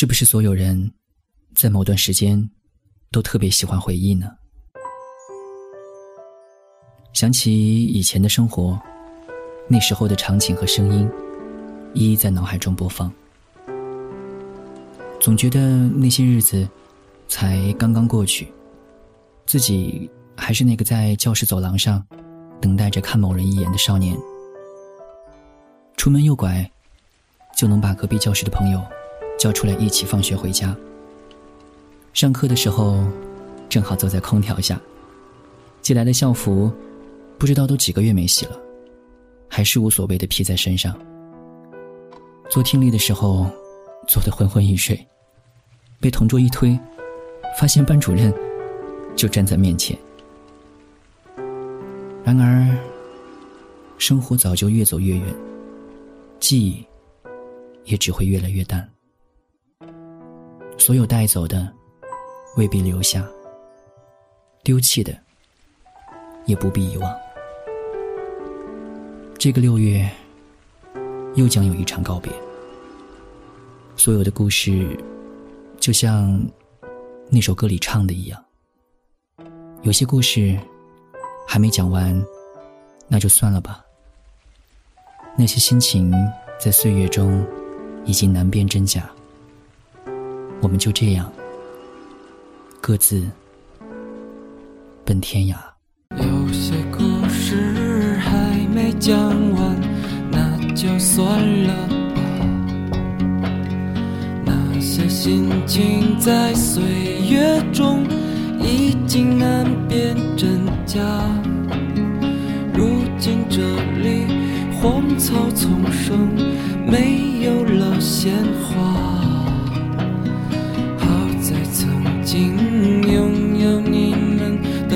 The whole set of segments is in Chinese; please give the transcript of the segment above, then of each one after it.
是不是所有人在某段时间都特别喜欢回忆呢？想起以前的生活，那时候的场景和声音，一一在脑海中播放。总觉得那些日子才刚刚过去，自己还是那个在教室走廊上等待着看某人一眼的少年。出门右拐，就能把隔壁教室的朋友。叫出来一起放学回家。上课的时候，正好坐在空调下，寄来的校服，不知道都几个月没洗了，还是无所谓的披在身上。做听力的时候，做得昏昏欲睡，被同桌一推，发现班主任就站在面前。然而，生活早就越走越远，记忆也只会越来越淡。所有带走的，未必留下；丢弃的，也不必遗忘。这个六月，又将有一场告别。所有的故事，就像那首歌里唱的一样，有些故事还没讲完，那就算了吧。那些心情，在岁月中已经难辨真假。我们就这样各自奔天涯。有些故事还没讲完，那就算了吧。那些心情在岁月中已经难辨真假。如今这里荒草丛生，没有了鲜花。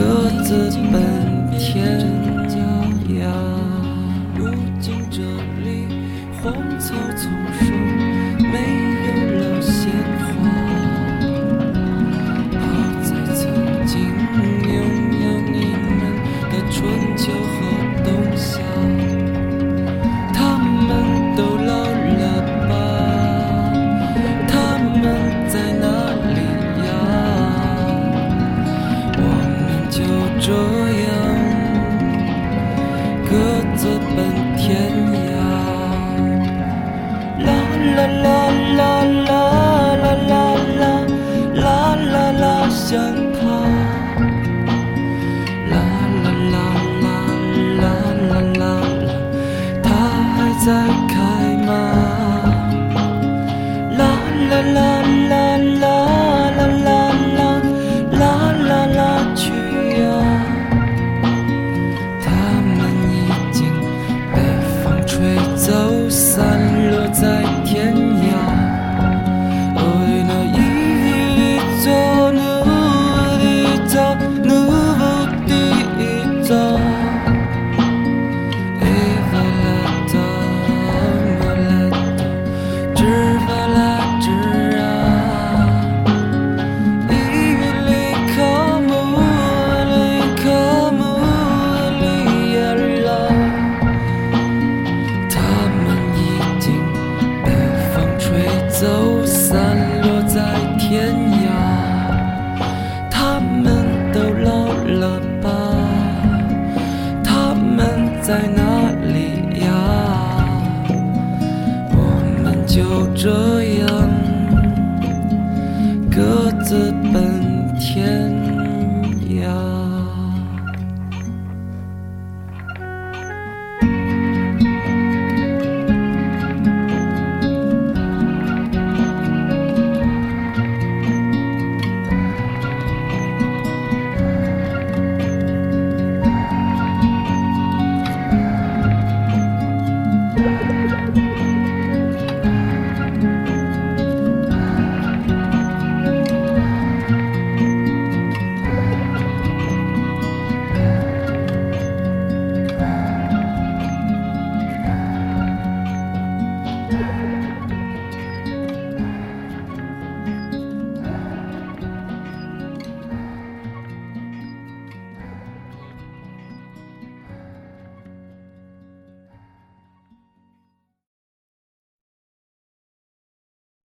各自奔天涯啦啦啦啦啦啦啦啦啦啦想他，啦啦啦啦啦啦啦啦，他还在。就这样